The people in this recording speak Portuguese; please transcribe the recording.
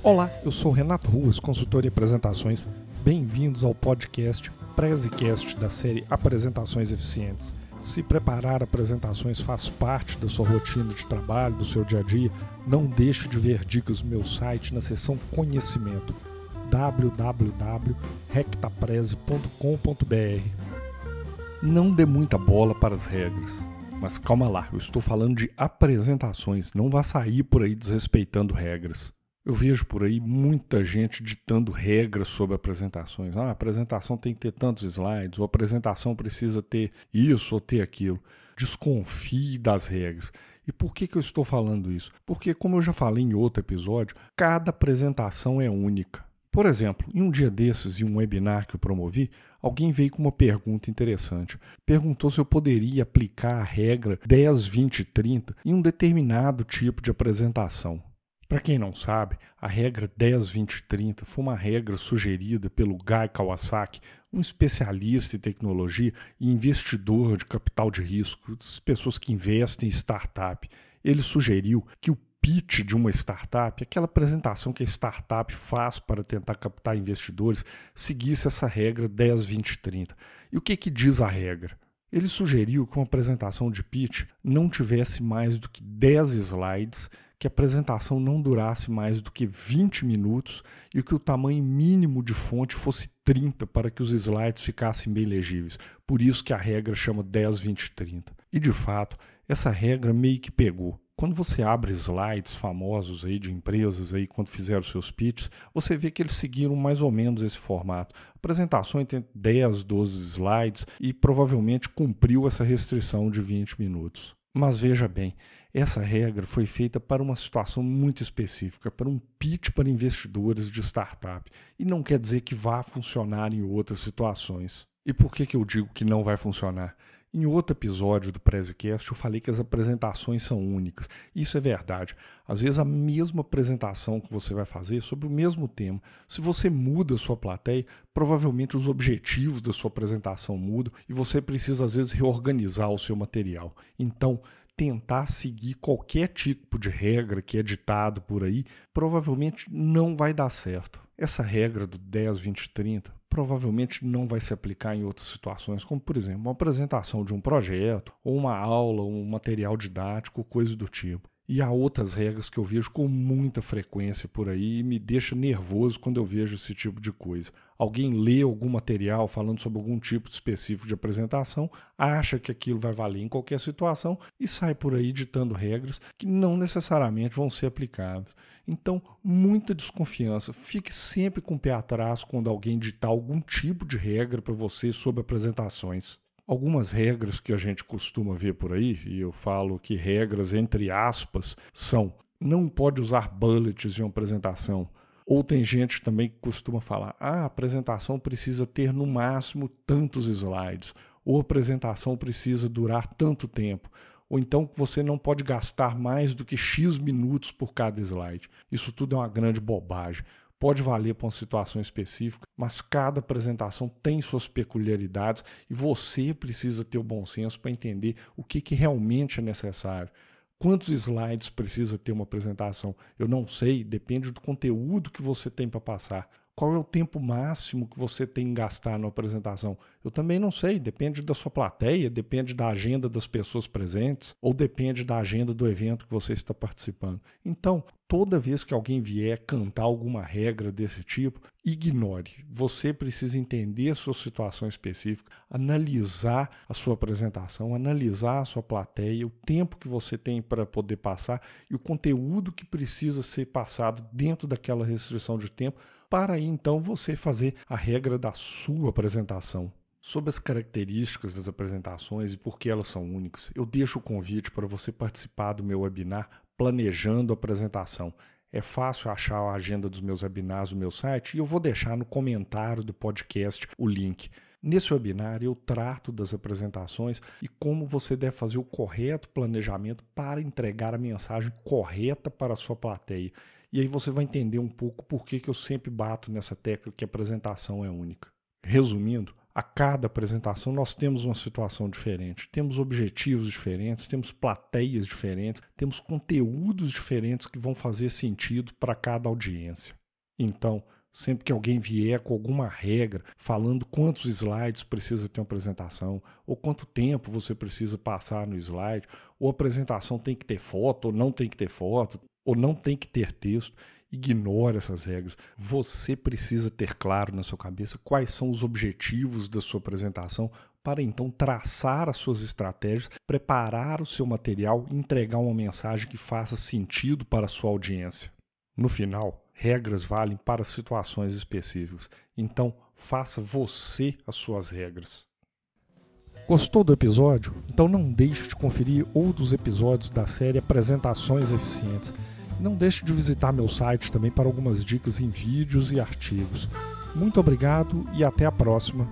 Olá, eu sou Renato Ruas, consultor em apresentações. Bem-vindos ao podcast Prezecast da série Apresentações Eficientes. Se preparar apresentações faz parte da sua rotina de trabalho, do seu dia a dia, não deixe de ver dicas no meu site na seção Conhecimento www.rectapreze.com.br. Não dê muita bola para as regras. Mas calma lá, eu estou falando de apresentações, não vá sair por aí desrespeitando regras. Eu vejo por aí muita gente ditando regras sobre apresentações. Ah, a apresentação tem que ter tantos slides, ou a apresentação precisa ter isso ou ter aquilo. Desconfie das regras. E por que, que eu estou falando isso? Porque, como eu já falei em outro episódio, cada apresentação é única. Por exemplo, em um dia desses, em um webinar que eu promovi, alguém veio com uma pergunta interessante. Perguntou se eu poderia aplicar a regra 10, 20, 30 em um determinado tipo de apresentação. Para quem não sabe, a regra 10, 20, 30 foi uma regra sugerida pelo Guy Kawasaki, um especialista em tecnologia e investidor de capital de risco, das pessoas que investem em startup. Ele sugeriu que o pitch de uma startup, aquela apresentação que a startup faz para tentar captar investidores, seguisse essa regra 10, 20, 30. E o que, que diz a regra? Ele sugeriu que uma apresentação de pitch não tivesse mais do que 10 slides, que a apresentação não durasse mais do que 20 minutos e que o tamanho mínimo de fonte fosse 30 para que os slides ficassem bem legíveis. Por isso que a regra chama 10, 20, 30. E de fato, essa regra meio que pegou. Quando você abre slides famosos aí de empresas aí quando fizeram seus pitches, você vê que eles seguiram mais ou menos esse formato. Apresentações tem 10, 12 slides e provavelmente cumpriu essa restrição de 20 minutos. Mas veja bem, essa regra foi feita para uma situação muito específica, para um pitch para investidores de startup, e não quer dizer que vá funcionar em outras situações. E por que, que eu digo que não vai funcionar? Em outro episódio do Prezecast, eu falei que as apresentações são únicas. Isso é verdade. Às vezes, a mesma apresentação que você vai fazer sobre o mesmo tema, se você muda a sua plateia, provavelmente os objetivos da sua apresentação mudam e você precisa, às vezes, reorganizar o seu material. Então, tentar seguir qualquer tipo de regra que é ditado por aí, provavelmente não vai dar certo. Essa regra do 10, 20, 30 provavelmente não vai se aplicar em outras situações, como por exemplo, uma apresentação de um projeto, ou uma aula, um material didático, coisa do tipo. E há outras regras que eu vejo com muita frequência por aí e me deixa nervoso quando eu vejo esse tipo de coisa. Alguém lê algum material falando sobre algum tipo específico de apresentação, acha que aquilo vai valer em qualquer situação e sai por aí ditando regras que não necessariamente vão ser aplicáveis. Então, muita desconfiança. Fique sempre com o pé atrás quando alguém ditar algum tipo de regra para você sobre apresentações. Algumas regras que a gente costuma ver por aí, e eu falo que regras entre aspas, são não pode usar bullets em uma apresentação. Ou tem gente também que costuma falar: ah, a apresentação precisa ter no máximo tantos slides, ou a apresentação precisa durar tanto tempo, ou então você não pode gastar mais do que X minutos por cada slide. Isso tudo é uma grande bobagem pode valer para uma situação específica, mas cada apresentação tem suas peculiaridades e você precisa ter o bom senso para entender o que, que realmente é necessário. Quantos slides precisa ter uma apresentação? Eu não sei, depende do conteúdo que você tem para passar. Qual é o tempo máximo que você tem que gastar na apresentação? Eu também não sei, depende da sua plateia, depende da agenda das pessoas presentes ou depende da agenda do evento que você está participando. Então, toda vez que alguém vier cantar alguma regra desse tipo, ignore. Você precisa entender a sua situação específica, analisar a sua apresentação, analisar a sua plateia, o tempo que você tem para poder passar e o conteúdo que precisa ser passado dentro daquela restrição de tempo para aí então você fazer a regra da sua apresentação. Sobre as características das apresentações e por que elas são únicas, eu deixo o convite para você participar do meu webinar Planejando a Apresentação. É fácil achar a agenda dos meus webinars no meu site e eu vou deixar no comentário do podcast o link. Nesse webinar eu trato das apresentações e como você deve fazer o correto planejamento para entregar a mensagem correta para a sua plateia. E aí você vai entender um pouco por que, que eu sempre bato nessa tecla que a apresentação é única. Resumindo, A cada apresentação nós temos uma situação diferente, temos objetivos diferentes, temos plateias diferentes, temos conteúdos diferentes que vão fazer sentido para cada audiência. Então, sempre que alguém vier com alguma regra falando quantos slides precisa ter uma apresentação, ou quanto tempo você precisa passar no slide, ou a apresentação tem que ter foto, ou não tem que ter foto, ou não tem que ter texto, Ignore essas regras. Você precisa ter claro na sua cabeça quais são os objetivos da sua apresentação para então traçar as suas estratégias, preparar o seu material e entregar uma mensagem que faça sentido para a sua audiência. No final, regras valem para situações específicas. Então, faça você as suas regras. Gostou do episódio? Então não deixe de conferir outros episódios da série Apresentações Eficientes. Não deixe de visitar meu site também para algumas dicas em vídeos e artigos. Muito obrigado e até a próxima.